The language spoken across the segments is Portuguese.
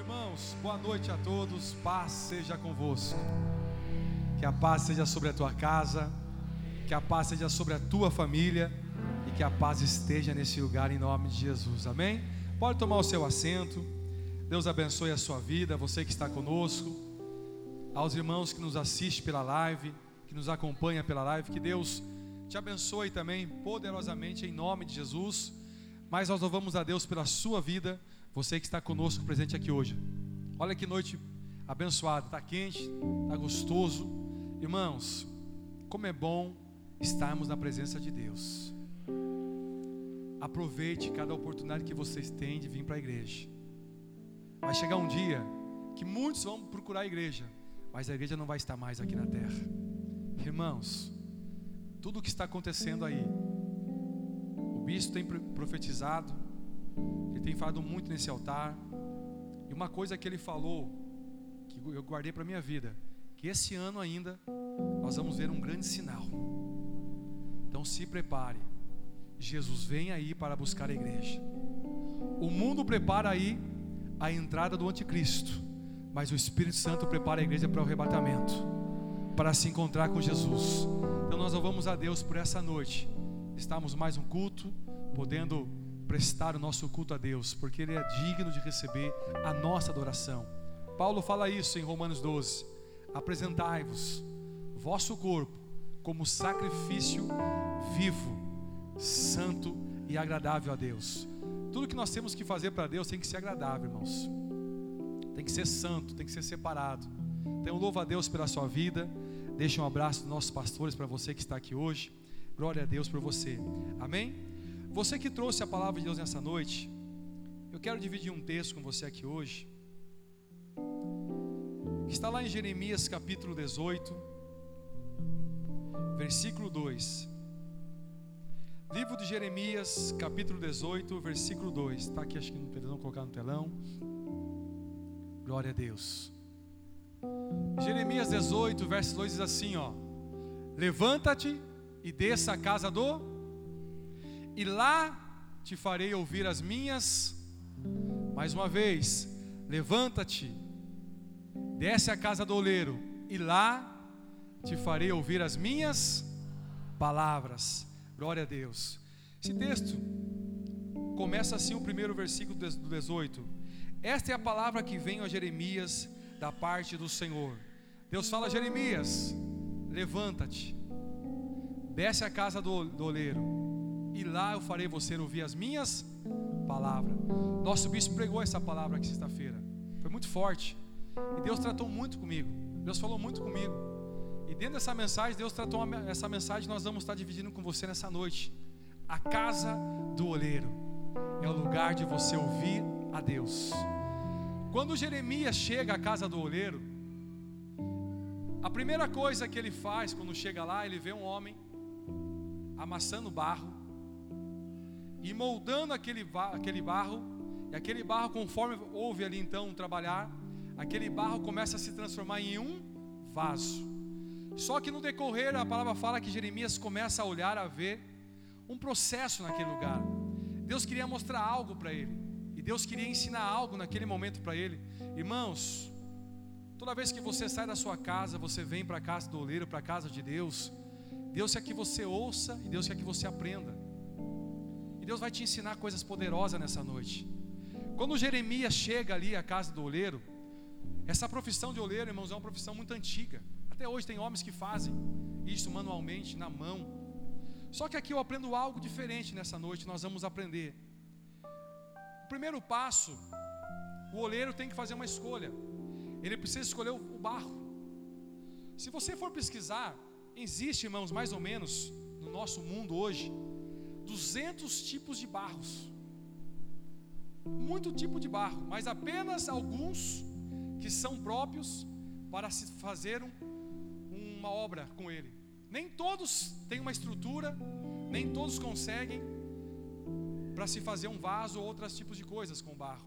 irmãos, boa noite a todos, paz seja convosco. Que a paz seja sobre a tua casa, que a paz seja sobre a tua família e que a paz esteja nesse lugar em nome de Jesus, amém? Pode tomar o seu assento, Deus abençoe a sua vida, você que está conosco, aos irmãos que nos assistem pela live, que nos acompanha pela live, que Deus te abençoe também poderosamente em nome de Jesus. Mas nós louvamos a Deus pela sua vida, você que está conosco presente aqui hoje. Olha que noite abençoada, está quente, está gostoso. Irmãos, como é bom estarmos na presença de Deus. Aproveite cada oportunidade que vocês têm de vir para a igreja. Vai chegar um dia que muitos vão procurar a igreja, mas a igreja não vai estar mais aqui na terra. Irmãos, tudo o que está acontecendo aí, o bispo tem profetizado, ele tem falado muito nesse altar. E uma coisa que ele falou, que eu guardei para minha vida, que esse ano ainda nós vamos ver um grande sinal. Então se prepare. Jesus vem aí para buscar a igreja. O mundo prepara aí a entrada do anticristo, mas o Espírito Santo prepara a igreja para o arrebatamento, para se encontrar com Jesus. Então nós louvamos a Deus por essa noite estarmos mais um culto, podendo prestar o nosso culto a Deus, porque Ele é digno de receber a nossa adoração. Paulo fala isso em Romanos 12: apresentai-vos, vosso corpo, como sacrifício vivo, santo e agradável a Deus. Tudo que nós temos que fazer para Deus tem que ser agradável, irmãos. Tem que ser santo, tem que ser separado. Então, louvo a Deus pela sua vida. Deixe um abraço dos nossos pastores para você que está aqui hoje. Glória a Deus por você. Amém? Você que trouxe a palavra de Deus nessa noite, eu quero dividir um texto com você aqui hoje. Que está lá em Jeremias capítulo 18, versículo 2. Livro de Jeremias, capítulo 18, versículo 2. Está aqui, acho que no telão, colocar no telão. Glória a Deus. Jeremias 18, verso 2 diz assim: ó. Levanta-te e desça à casa do, e lá te farei ouvir as minhas. Mais uma vez, levanta-te, desce à casa do oleiro, e lá te farei ouvir as minhas palavras. Glória a Deus. Esse texto começa assim o primeiro versículo do 18. Esta é a palavra que vem a Jeremias da parte do Senhor. Deus fala a Jeremias: levanta-te desce à casa do, do oleiro, e lá eu farei você ouvir as minhas palavras. Nosso bispo pregou essa palavra aqui sexta-feira, foi muito forte, e Deus tratou muito comigo, Deus falou muito comigo, e dentro dessa mensagem, Deus tratou essa mensagem, nós vamos estar dividindo com você nessa noite. A casa do oleiro é o lugar de você ouvir a Deus. Quando Jeremias chega à casa do oleiro, a primeira coisa que ele faz quando chega lá, ele vê um homem amassando barro e moldando aquele, aquele barro, e aquele barro, conforme houve ali então trabalhar, aquele barro começa a se transformar em um vaso. Só que no decorrer, a palavra fala que Jeremias começa a olhar, a ver um processo naquele lugar. Deus queria mostrar algo para ele, e Deus queria ensinar algo naquele momento para ele. Irmãos, toda vez que você sai da sua casa, você vem para a casa do oleiro, para a casa de Deus, Deus quer que você ouça e Deus quer que você aprenda. Deus vai te ensinar coisas poderosas nessa noite. Quando Jeremias chega ali à casa do oleiro, essa profissão de oleiro, irmãos, é uma profissão muito antiga. Até hoje tem homens que fazem isso manualmente, na mão. Só que aqui eu aprendo algo diferente nessa noite, nós vamos aprender. O primeiro passo, o oleiro tem que fazer uma escolha. Ele precisa escolher o barro. Se você for pesquisar, Existe, irmãos, mais ou menos no nosso mundo hoje, 200 tipos de barros. Muito tipo de barro, mas apenas alguns que são próprios para se fazer um, uma obra com ele. Nem todos têm uma estrutura, nem todos conseguem para se fazer um vaso ou outros tipos de coisas com barro.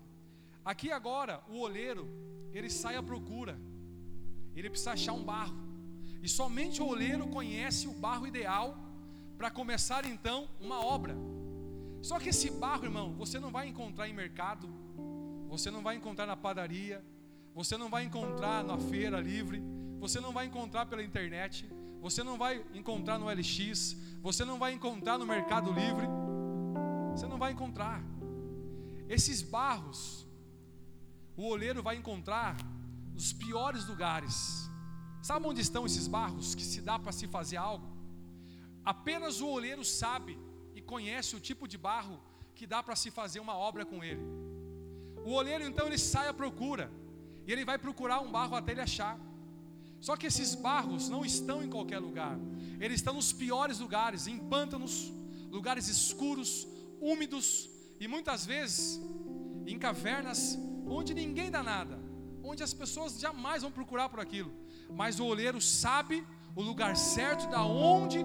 Aqui agora, o oleiro, ele sai à procura, ele precisa achar um barro. E somente o oleiro conhece o barro ideal para começar então uma obra. Só que esse barro, irmão, você não vai encontrar em mercado, você não vai encontrar na padaria, você não vai encontrar na feira livre, você não vai encontrar pela internet, você não vai encontrar no LX, você não vai encontrar no Mercado Livre, você não vai encontrar. Esses barros, o oleiro vai encontrar nos piores lugares. Sabe onde estão esses barros que se dá para se fazer algo? Apenas o oleiro sabe e conhece o tipo de barro que dá para se fazer uma obra com ele. O oleiro então ele sai à procura e ele vai procurar um barro até ele achar. Só que esses barros não estão em qualquer lugar. Eles estão nos piores lugares, em pântanos, lugares escuros, úmidos e muitas vezes em cavernas onde ninguém dá nada, onde as pessoas jamais vão procurar por aquilo. Mas o oleiro sabe o lugar certo da onde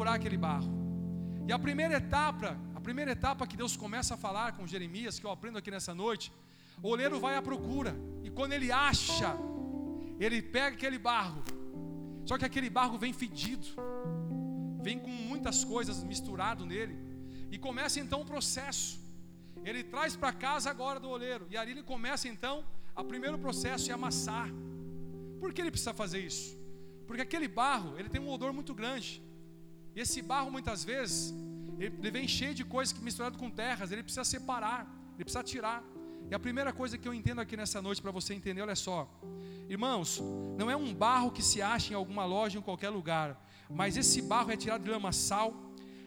procurar aquele barro. E a primeira etapa, a primeira etapa que Deus começa a falar com Jeremias, que eu aprendo aqui nessa noite, o oleiro vai à procura, e quando ele acha, ele pega aquele barro, só que aquele barro vem fedido, vem com muitas coisas misturado nele, e começa então o processo. Ele traz para casa agora do oleiro, e ali ele começa então, o primeiro processo é amassar. Por que ele precisa fazer isso? Porque aquele barro, ele tem um odor muito grande. E esse barro muitas vezes, ele vem cheio de coisas misturado com terras, ele precisa separar, ele precisa tirar. E a primeira coisa que eu entendo aqui nessa noite para você entender, olha só. Irmãos, não é um barro que se acha em alguma loja em qualquer lugar, mas esse barro é tirado de lamaçal,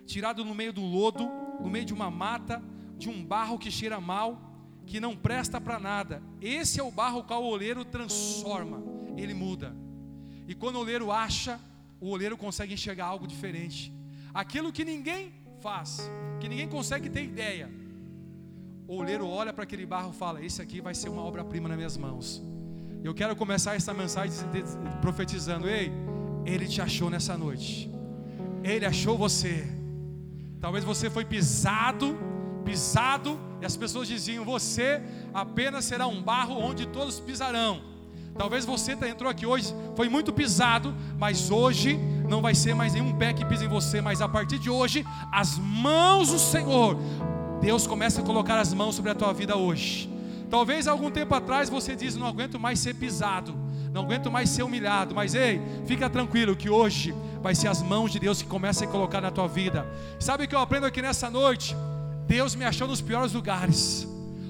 tirado no meio do lodo, no meio de uma mata, de um barro que cheira mal, que não presta para nada. Esse é o barro que o oleiro transforma, ele muda. E quando o oleiro acha, o oleiro consegue enxergar algo diferente. Aquilo que ninguém faz, que ninguém consegue ter ideia o oleiro olha para aquele barro e fala: Esse aqui vai ser uma obra-prima nas minhas mãos. Eu quero começar essa mensagem profetizando: Ei, Ele te achou nessa noite. Ele achou você. Talvez você foi pisado, pisado, e as pessoas diziam: Você apenas será um barro onde todos pisarão. Talvez você entrou aqui hoje, foi muito pisado, mas hoje não vai ser mais nenhum pé que pisa em você, mas a partir de hoje, as mãos do Senhor Deus começa a colocar as mãos sobre a tua vida hoje. Talvez algum tempo atrás você diz: Não aguento mais ser pisado, não aguento mais ser humilhado. Mas ei, fica tranquilo que hoje vai ser as mãos de Deus que começam a colocar na tua vida. Sabe o que eu aprendo aqui nessa noite? Deus me achou nos piores lugares,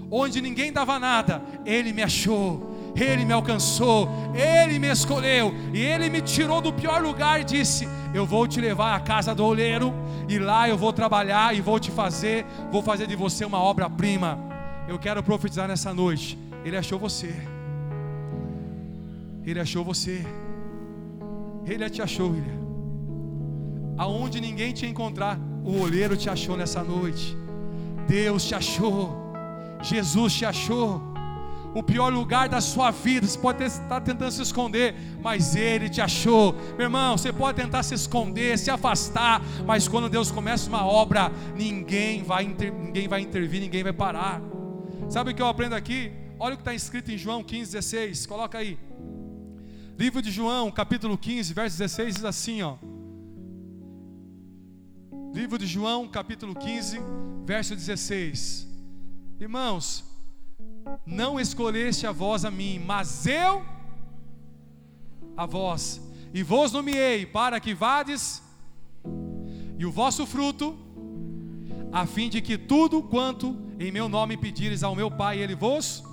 onde ninguém dava nada, Ele me achou. Ele me alcançou, Ele me escolheu, e Ele me tirou do pior lugar e disse: Eu vou te levar à casa do oleiro, e lá eu vou trabalhar e vou te fazer, vou fazer de você uma obra-prima. Eu quero profetizar nessa noite. Ele achou você. Ele achou você. Ele te achou, William. Aonde ninguém te encontrar, o olheiro te achou nessa noite. Deus te achou. Jesus te achou o pior lugar da sua vida. Você pode estar tentando se esconder, mas Ele te achou. Meu irmão, você pode tentar se esconder, se afastar, mas quando Deus começa uma obra, ninguém vai, inter, ninguém vai intervir, ninguém vai parar. Sabe o que eu aprendo aqui? Olha o que está escrito em João 15, 16. Coloca aí. Livro de João, capítulo 15, verso 16, diz assim: ó. Livro de João, capítulo 15, verso 16. Irmãos, não escolheste a vós a mim, mas eu a vós, e vos nomeei para que vades e o vosso fruto, a fim de que tudo quanto em meu nome pedires ao meu Pai, ele vos.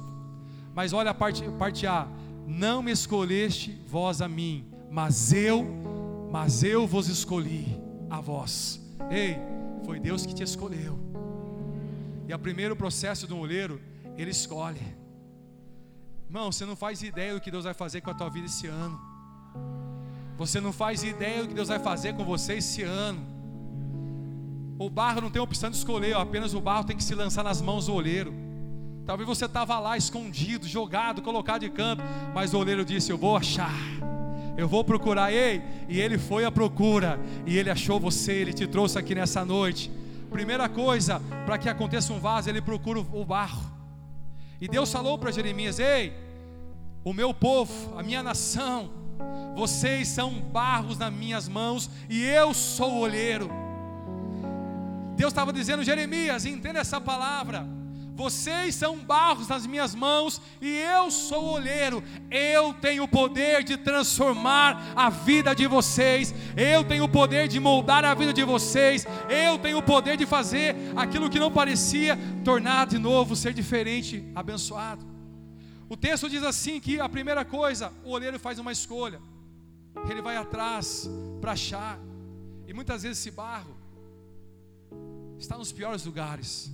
Mas olha a parte, parte A: não me escolheste vós a mim, mas eu, mas eu vos escolhi a vós. Ei, foi Deus que te escolheu. E o primeiro processo do oleiro ele escolhe. Irmão, você não faz ideia do que Deus vai fazer com a tua vida esse ano. Você não faz ideia do que Deus vai fazer com você esse ano. O barro não tem opção de escolher, apenas o barro tem que se lançar nas mãos do olheiro. Talvez você estava lá escondido, jogado, colocado de canto, mas o olheiro disse: Eu vou achar, eu vou procurar. Ei, e ele foi à procura, e ele achou você, ele te trouxe aqui nessa noite. Primeira coisa, para que aconteça um vaso, ele procura o barro. E Deus falou para Jeremias: Ei, o meu povo, a minha nação, vocês são barros nas minhas mãos e eu sou o olheiro. Deus estava dizendo, Jeremias, entenda essa palavra. Vocês são barros nas minhas mãos e eu sou o olheiro. Eu tenho o poder de transformar a vida de vocês. Eu tenho o poder de moldar a vida de vocês. Eu tenho o poder de fazer aquilo que não parecia tornar de novo, ser diferente, abençoado. O texto diz assim que a primeira coisa, o olheiro faz uma escolha. Ele vai atrás para achar. E muitas vezes esse barro está nos piores lugares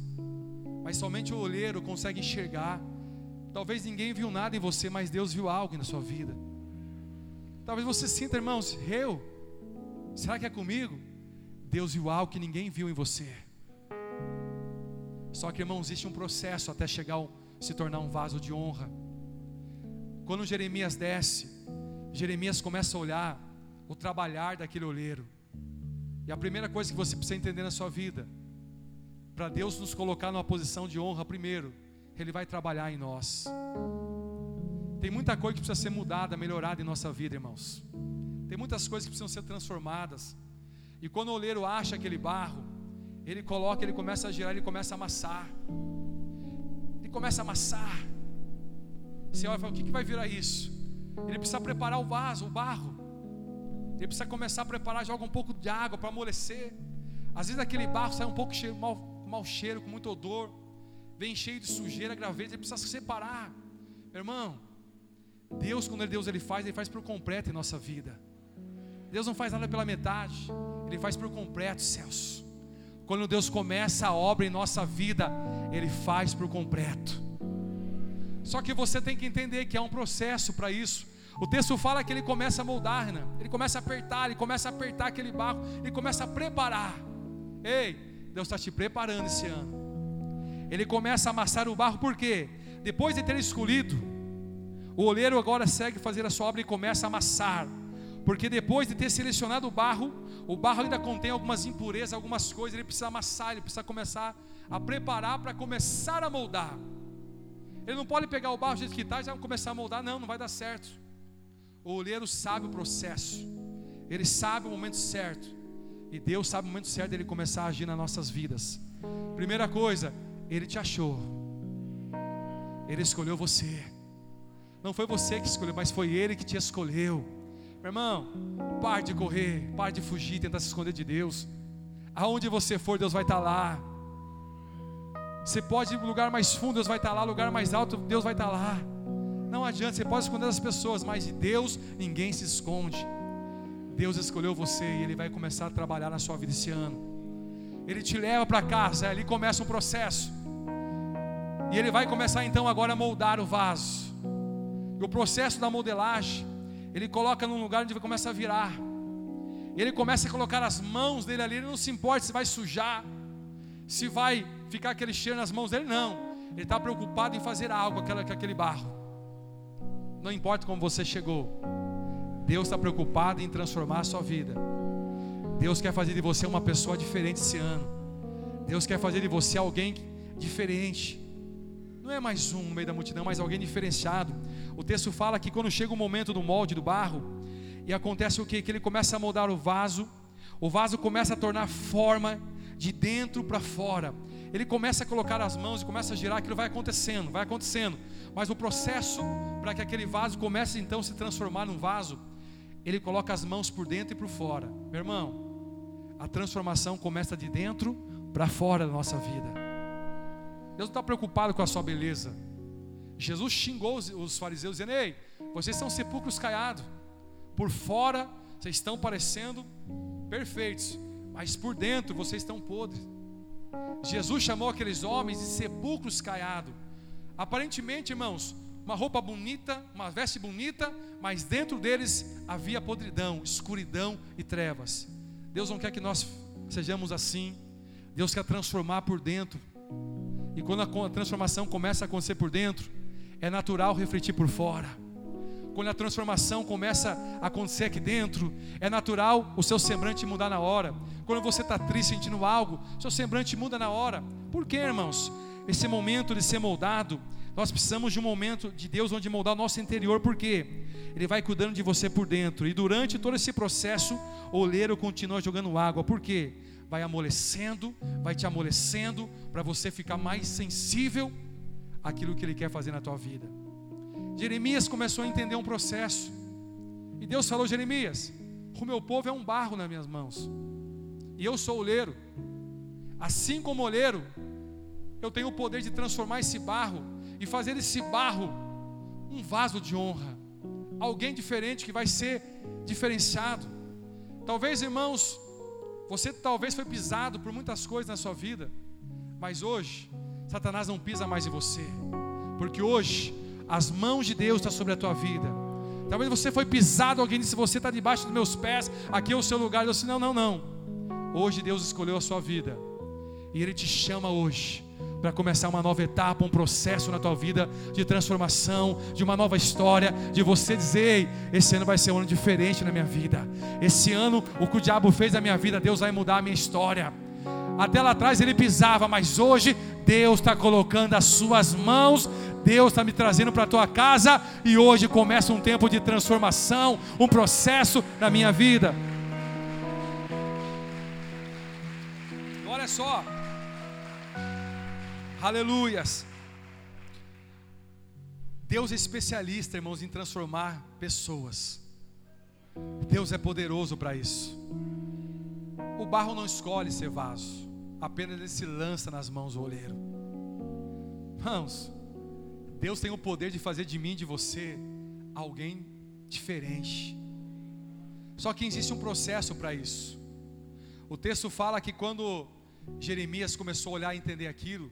mas somente o olheiro consegue enxergar. Talvez ninguém viu nada em você, mas Deus viu algo na sua vida. Talvez você sinta, irmãos, eu, será que é comigo? Deus viu algo que ninguém viu em você. Só que, irmãos, existe um processo até chegar a se tornar um vaso de honra. Quando Jeremias desce, Jeremias começa a olhar o trabalhar daquele olheiro. E a primeira coisa que você precisa entender na sua vida para Deus nos colocar numa posição de honra, primeiro, Ele vai trabalhar em nós. Tem muita coisa que precisa ser mudada, melhorada em nossa vida, irmãos. Tem muitas coisas que precisam ser transformadas. E quando o oleiro acha aquele barro, ele coloca, ele começa a girar, ele começa a amassar. Ele começa a amassar. Olha e fala: o que, que vai virar isso? Ele precisa preparar o vaso, o barro. Ele precisa começar a preparar, joga um pouco de água para amolecer. Às vezes aquele barro sai um pouco cheio, mal, com mau cheiro, com muito odor, vem cheio de sujeira, graveto, ele precisa se separar. Meu irmão, Deus, quando Deus ele faz, ele faz por completo em nossa vida. Deus não faz nada pela metade, ele faz por completo, céus. Quando Deus começa a obra em nossa vida, ele faz por completo. Só que você tem que entender que há um processo para isso. O texto fala que ele começa a moldar, né? ele começa a apertar, ele começa a apertar aquele barro, ele começa a preparar. Ei, Deus está te preparando esse ano. Ele começa a amassar o barro, por quê? Depois de ter escolhido, o oleiro agora segue fazer a sua obra e começa a amassar. Porque depois de ter selecionado o barro, o barro ainda contém algumas impurezas, algumas coisas, ele precisa amassar, ele precisa começar a preparar para começar a moldar. Ele não pode pegar o barro do jeito que está e já começar a moldar, não, não vai dar certo. O oleiro sabe o processo, ele sabe o momento certo. E Deus sabe o momento certo dele começar a agir nas nossas vidas. Primeira coisa, ele te achou. Ele escolheu você. Não foi você que escolheu, mas foi ele que te escolheu. Meu irmão, pare de correr, pare de fugir, tentar se esconder de Deus. Aonde você for, Deus vai estar lá. Você pode ir para lugar mais fundo, Deus vai estar lá, lugar mais alto, Deus vai estar lá. Não adianta, você pode esconder as pessoas, mas de Deus ninguém se esconde. Deus escolheu você e Ele vai começar a trabalhar na sua vida esse ano. Ele te leva para casa, ali começa um processo. E Ele vai começar então agora a moldar o vaso. E o processo da modelagem, Ele coloca num lugar onde ele começa a virar. Ele começa a colocar as mãos dele ali, ele não se importa se vai sujar, se vai ficar aquele cheiro nas mãos dele, não. Ele está preocupado em fazer algo com aquele barro. Não importa como você chegou, Deus está preocupado em transformar a sua vida. Deus quer fazer de você uma pessoa diferente esse ano. Deus quer fazer de você alguém diferente. Não é mais um no meio da multidão, mas alguém diferenciado. O texto fala que quando chega o momento do molde do barro, e acontece o que? Que ele começa a moldar o vaso, o vaso começa a tornar forma de dentro para fora. Ele começa a colocar as mãos e começa a girar, aquilo vai acontecendo, vai acontecendo. Mas o processo para que aquele vaso comece então a se transformar num vaso, ele coloca as mãos por dentro e por fora. Meu irmão, a transformação começa de dentro para fora da nossa vida. Deus não está preocupado com a sua beleza. Jesus xingou os, fariseus, dizendo: Ei, vocês são sepulcros caiados. Por fora, vocês estão parecendo perfeitos, mas por dentro, vocês estão podres. Jesus chamou aqueles homens de sepulcros caiados. Aparentemente, irmãos, uma roupa bonita, uma veste bonita, mas dentro deles havia podridão, escuridão e trevas. Deus não quer que nós sejamos assim. Deus quer transformar por dentro. E quando a transformação começa a acontecer por dentro, é natural refletir por fora. Quando a transformação começa a acontecer aqui dentro, é natural o seu semblante mudar na hora. Quando você está triste sentindo algo, seu semblante muda na hora. Por quê, irmãos? Esse momento de ser moldado nós precisamos de um momento de Deus onde moldar o nosso interior, porque Ele vai cuidando de você por dentro. E durante todo esse processo, o oleiro continua jogando água. Por quê? vai amolecendo, vai te amolecendo para você ficar mais sensível àquilo que ele quer fazer na tua vida. Jeremias começou a entender um processo. E Deus falou: Jeremias, o meu povo é um barro nas minhas mãos. E eu sou oleiro. Assim como oleiro, eu tenho o poder de transformar esse barro e fazer esse barro um vaso de honra. Alguém diferente que vai ser diferenciado. Talvez, irmãos, você talvez foi pisado por muitas coisas na sua vida, mas hoje Satanás não pisa mais em você, porque hoje as mãos de Deus estão sobre a tua vida. Talvez você foi pisado, alguém disse: Você está debaixo dos meus pés, aqui é o seu lugar. Eu disse: Não, não, não. Hoje Deus escolheu a sua vida, e Ele te chama hoje para começar uma nova etapa, um processo na tua vida de transformação, de uma nova história, de você dizer: esse ano vai ser um ano diferente na minha vida. Esse ano, o que o diabo fez na minha vida, Deus vai mudar a minha história. Até lá atrás ele pisava, mas hoje Deus está colocando as suas mãos Deus está me trazendo para a tua casa e hoje começa um tempo de transformação, um processo na minha vida. Olha só, aleluias. Deus é especialista, irmãos, em transformar pessoas. Deus é poderoso para isso. O barro não escolhe ser vaso, apenas ele se lança nas mãos do oleiro. Irmãos, Deus tem o poder de fazer de mim e de você alguém diferente. Só que existe um processo para isso. O texto fala que quando Jeremias começou a olhar e entender aquilo,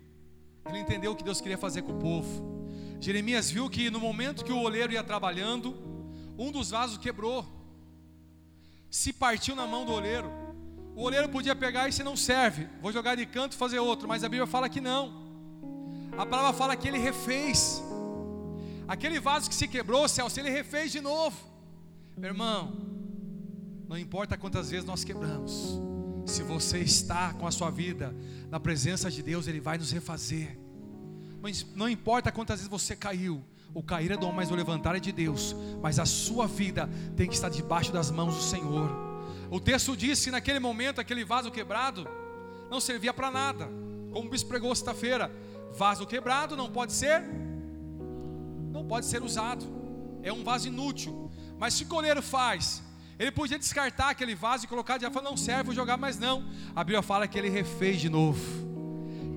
ele entendeu o que Deus queria fazer com o povo. Jeremias viu que no momento que o oleiro ia trabalhando, um dos vasos quebrou. Se partiu na mão do oleiro. O oleiro podia pegar e se não serve, vou jogar de canto e fazer outro, mas a Bíblia fala que não. A palavra fala que ele refez. Aquele vaso que se quebrou, Celso, ele refez de novo. Meu irmão, não importa quantas vezes nós quebramos, se você está com a sua vida na presença de Deus, Ele vai nos refazer. Mas não importa quantas vezes você caiu, o cair é do homem, mas o levantar é de Deus. Mas a sua vida tem que estar debaixo das mãos do Senhor. O texto diz que naquele momento, aquele vaso quebrado não servia para nada. Como o bispo pregou sexta-feira, Vaso quebrado não pode ser, não pode ser usado. É um vaso inútil. Mas se o coleiro faz, ele podia descartar aquele vaso e colocar de fora, não serve, vou jogar, mas não. A Bíblia fala que ele refez de novo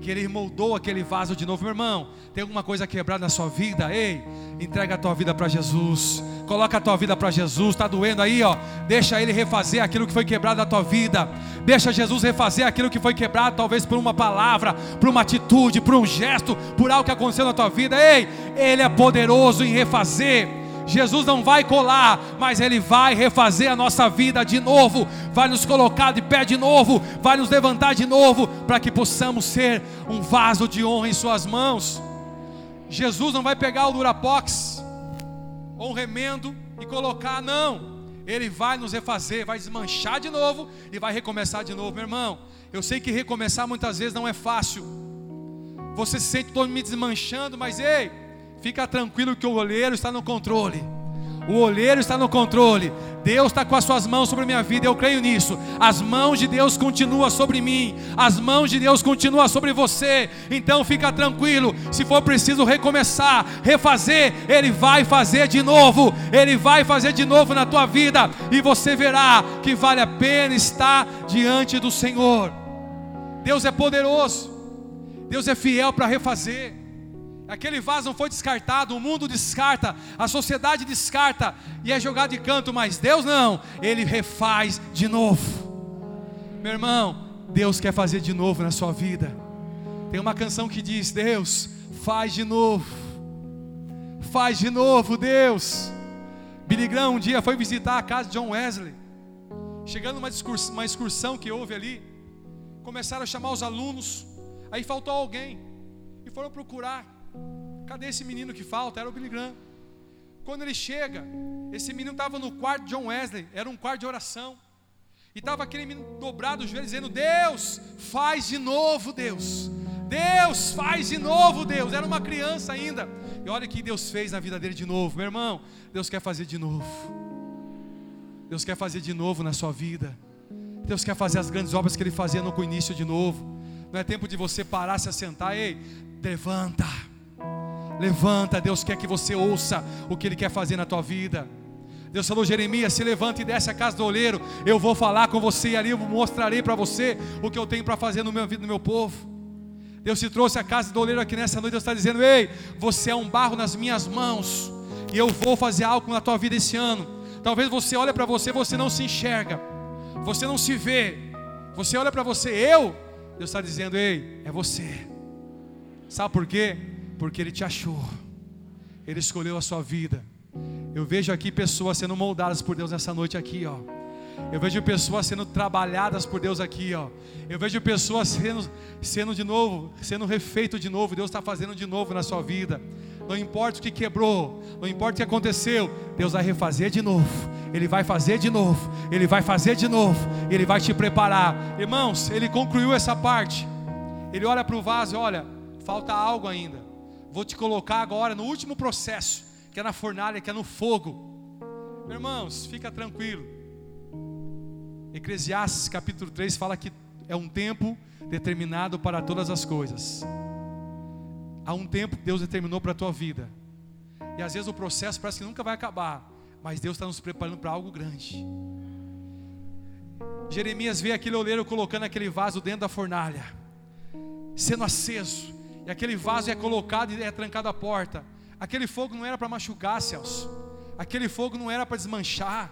que Ele moldou aquele vaso de novo. Meu irmão, tem alguma coisa quebrada na sua vida? Ei, entrega a tua vida para Jesus. Coloca a tua vida para Jesus. Está doendo aí, ó. Deixa Ele refazer aquilo que foi quebrado na tua vida. Deixa Jesus refazer aquilo que foi quebrado, talvez por uma palavra, por uma atitude, por um gesto, por algo que aconteceu na tua vida. Ei, Ele é poderoso em refazer. Jesus não vai colar, mas Ele vai refazer a nossa vida de novo, vai nos colocar de pé de novo, vai nos levantar de novo, para que possamos ser um vaso de honra em Suas mãos. Jesus não vai pegar o Durapox ou um remendo e colocar, não. Ele vai nos refazer, vai desmanchar de novo e vai recomeçar de novo, meu irmão. Eu sei que recomeçar muitas vezes não é fácil. Você se sente todo me desmanchando, mas ei, Fica tranquilo que o olheiro está no controle. O olheiro está no controle. Deus está com as suas mãos sobre a minha vida, eu creio nisso. As mãos de Deus continuam sobre mim, as mãos de Deus continuam sobre você. Então fica tranquilo. Se for preciso recomeçar, refazer, Ele vai fazer de novo. Ele vai fazer de novo na tua vida e você verá que vale a pena estar diante do Senhor. Deus é poderoso. Deus é fiel para refazer. Aquele vaso não foi descartado, o mundo descarta, a sociedade descarta e é jogado de canto, mas Deus não, Ele refaz de novo. Meu irmão, Deus quer fazer de novo na sua vida. Tem uma canção que diz: Deus, faz de novo, faz de novo, Deus. Billy Graham um dia foi visitar a casa de John Wesley. Chegando numa uma excursão que houve ali, começaram a chamar os alunos. Aí faltou alguém e foram procurar. Cadê esse menino que falta? Era o Billy Graham. Quando ele chega, esse menino estava no quarto de John Wesley, era um quarto de oração. E estava aquele menino dobrado os joelhos, dizendo: Deus, faz de novo, Deus. Deus, faz de novo, Deus. Era uma criança ainda. E olha o que Deus fez na vida dele de novo, meu irmão. Deus quer fazer de novo. Deus quer fazer de novo na sua vida. Deus quer fazer as grandes obras que Ele fazia no início de novo. Não é tempo de você parar, se assentar. Ei, levanta. Levanta. Deus quer que você ouça o que Ele quer fazer na tua vida. Deus falou, Jeremias, se levanta e desce a casa do oleiro. Eu vou falar com você e ali eu mostrarei para você o que eu tenho para fazer no meu vida, no meu povo. Deus te trouxe a casa do oleiro aqui nessa noite. Deus está dizendo: Ei, você é um barro nas minhas mãos. E eu vou fazer algo na tua vida esse ano. Talvez você olhe para você, você não se enxerga. Você não se vê. Você olha para você, eu. Deus está dizendo: Ei, é você. Sabe por quê? Porque Ele te achou. Ele escolheu a sua vida. Eu vejo aqui pessoas sendo moldadas por Deus nessa noite aqui, ó. Eu vejo pessoas sendo trabalhadas por Deus aqui, ó. Eu vejo pessoas sendo, sendo de novo, sendo refeito de novo. Deus está fazendo de novo na sua vida. Não importa o que quebrou, não importa o que aconteceu, Deus vai refazer de novo. Ele vai fazer de novo. Ele vai fazer de novo. Ele vai te preparar, irmãos. Ele concluiu essa parte. Ele olha para o vaso, olha, falta algo ainda. Vou te colocar agora no último processo que é na fornalha, que é no fogo. Irmãos, fica tranquilo. Eclesiastes capítulo 3 fala que é um tempo determinado para todas as coisas. Há um tempo que Deus determinou para a tua vida. E às vezes o processo parece que nunca vai acabar. Mas Deus está nos preparando para algo grande. Jeremias vê aquele oleiro colocando aquele vaso dentro da fornalha, sendo aceso. E aquele vaso é colocado e é trancado a porta. Aquele fogo não era para machucar, Celso. Aquele fogo não era para desmanchar.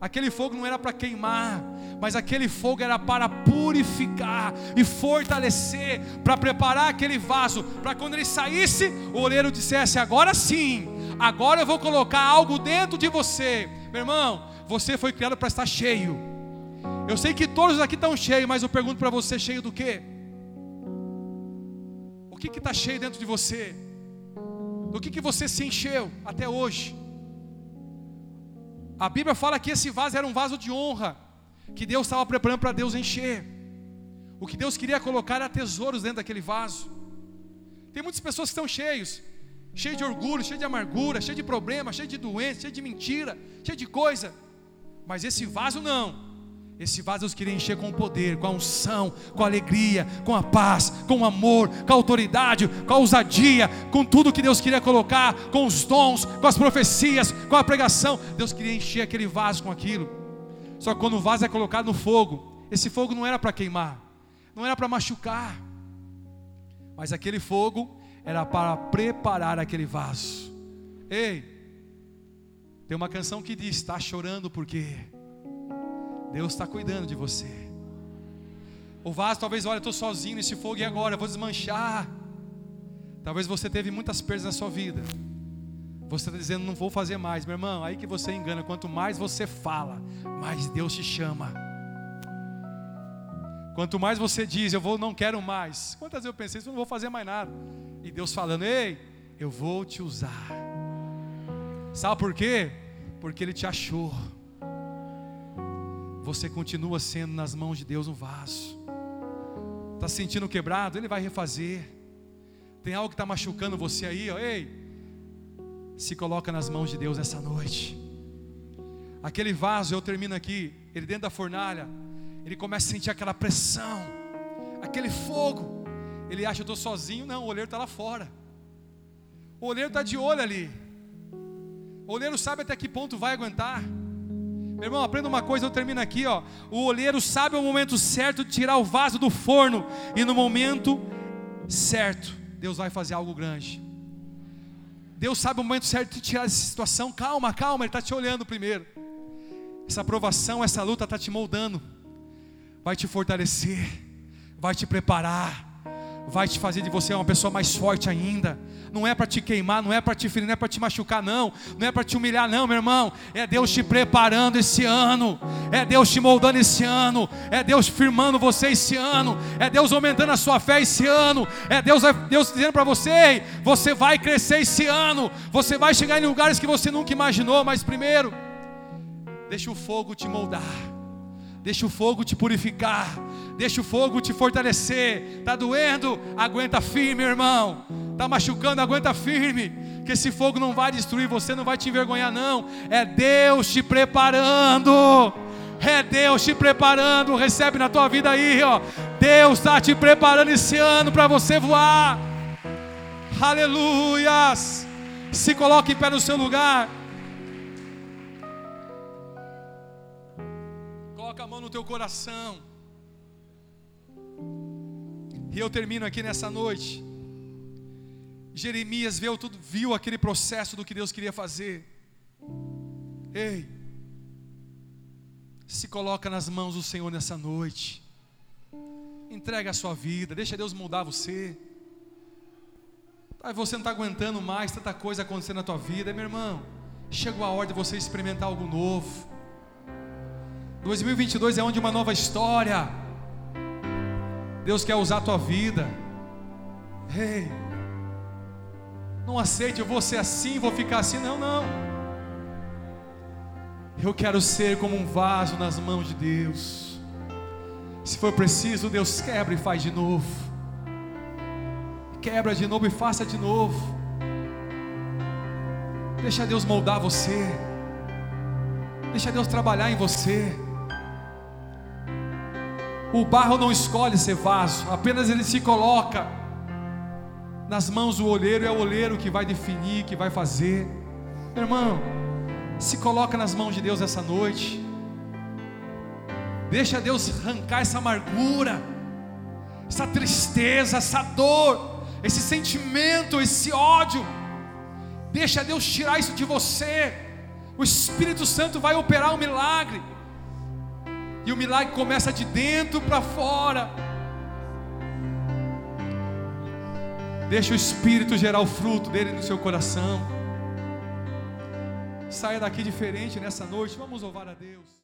Aquele fogo não era para queimar, mas aquele fogo era para purificar e fortalecer, para preparar aquele vaso, para quando ele saísse, o oleiro dissesse: Agora sim, agora eu vou colocar algo dentro de você. Meu irmão, você foi criado para estar cheio. Eu sei que todos aqui estão cheios, mas eu pergunto para você: cheio do quê? Que está cheio dentro de você? Do que, que você se encheu até hoje? A Bíblia fala que esse vaso era um vaso de honra, que Deus estava preparando para Deus encher. O que Deus queria colocar era tesouros dentro daquele vaso. Tem muitas pessoas que estão cheios, cheios de orgulho, cheios de amargura, cheios de problemas, cheios de doença, cheios de mentira, cheios de coisa. Mas esse vaso não. Esse vaso Deus queria encher com poder, com a unção, com a alegria, com a paz, com o amor, com a autoridade, com a ousadia, com tudo que Deus queria colocar, com os dons, com as profecias, com a pregação. Deus queria encher aquele vaso com aquilo. Só que quando o vaso é colocado no fogo, esse fogo não era para queimar, não era para machucar, mas aquele fogo era para preparar aquele vaso. Ei, tem uma canção que diz: está chorando porque Deus está cuidando de você. O vaso talvez, olha, estou sozinho nesse fogo e agora? Eu vou desmanchar. Talvez você teve muitas perdas na sua vida. Você está dizendo, não vou fazer mais, meu irmão. Aí que você engana. Quanto mais você fala, mais Deus te chama. Quanto mais você diz, eu vou, não quero mais. Quantas vezes eu pensei, eu não vou fazer mais nada. E Deus falando, ei, eu vou te usar. Sabe por quê? Porque Ele te achou você continua sendo nas mãos de Deus um vaso. Está se sentindo quebrado? Ele vai refazer. Tem algo que está machucando você aí, ó. Ei, se coloca nas mãos de Deus essa noite. Aquele vaso, eu termino aqui, ele dentro da fornalha, ele começa a sentir aquela pressão, aquele fogo. Ele acha, eu estou sozinho. Não, o olheiro está lá fora. O olheiro está de olho ali. O olheiro sabe até que ponto vai aguentar. Meu irmão, aprenda uma coisa, eu termino aqui, ó. O olheiro sabe o momento certo de tirar o vaso do forno e no momento certo, Deus vai fazer algo grande. Deus sabe o momento certo de tirar essa situação. Calma, calma, Ele está te olhando primeiro. Essa aprovação, essa luta está te moldando, vai te fortalecer, vai te preparar vai te fazer de você uma pessoa mais forte ainda. Não é para te queimar, não é para te ferir, não é para te machucar, não. Não é para te humilhar, não, meu irmão. É Deus te preparando esse ano. É Deus te moldando esse ano. É Deus firmando você esse ano. É Deus aumentando a sua fé esse ano. É Deus, Deus dizendo para você: você vai crescer esse ano. Você vai chegar em lugares que você nunca imaginou. Mas primeiro, deixa o fogo te moldar. Deixa o fogo te purificar. Deixa o fogo te fortalecer. Tá doendo? Aguenta firme, irmão. Tá machucando? Aguenta firme. Que esse fogo não vai destruir você, não vai te envergonhar não. É Deus te preparando. É Deus te preparando, recebe na tua vida aí, ó. Deus está te preparando esse ano para você voar. Aleluias. Se coloque em pé no seu lugar. Teu coração. E eu termino aqui nessa noite. Jeremias viu, tudo, viu aquele processo do que Deus queria fazer. Ei, se coloca nas mãos do Senhor nessa noite. Entrega a sua vida, deixa Deus mudar você. Você não está aguentando mais tanta coisa acontecendo na tua vida, meu irmão. Chegou a hora de você experimentar algo novo. 2022 é onde uma nova história. Deus quer usar a tua vida. Ei, não aceite, eu vou ser assim, vou ficar assim. Não, não. Eu quero ser como um vaso nas mãos de Deus. Se for preciso, Deus quebra e faz de novo. Quebra de novo e faça de novo. Deixa Deus moldar você. Deixa Deus trabalhar em você. O barro não escolhe ser vaso, apenas ele se coloca nas mãos do olheiro, é o olheiro que vai definir, que vai fazer. Meu irmão, se coloca nas mãos de Deus essa noite. Deixa Deus arrancar essa amargura, essa tristeza, essa dor, esse sentimento, esse ódio. Deixa Deus tirar isso de você. O Espírito Santo vai operar um milagre. E o milagre começa de dentro para fora. Deixa o Espírito gerar o fruto dele no seu coração. Saia daqui diferente nessa noite. Vamos louvar a Deus.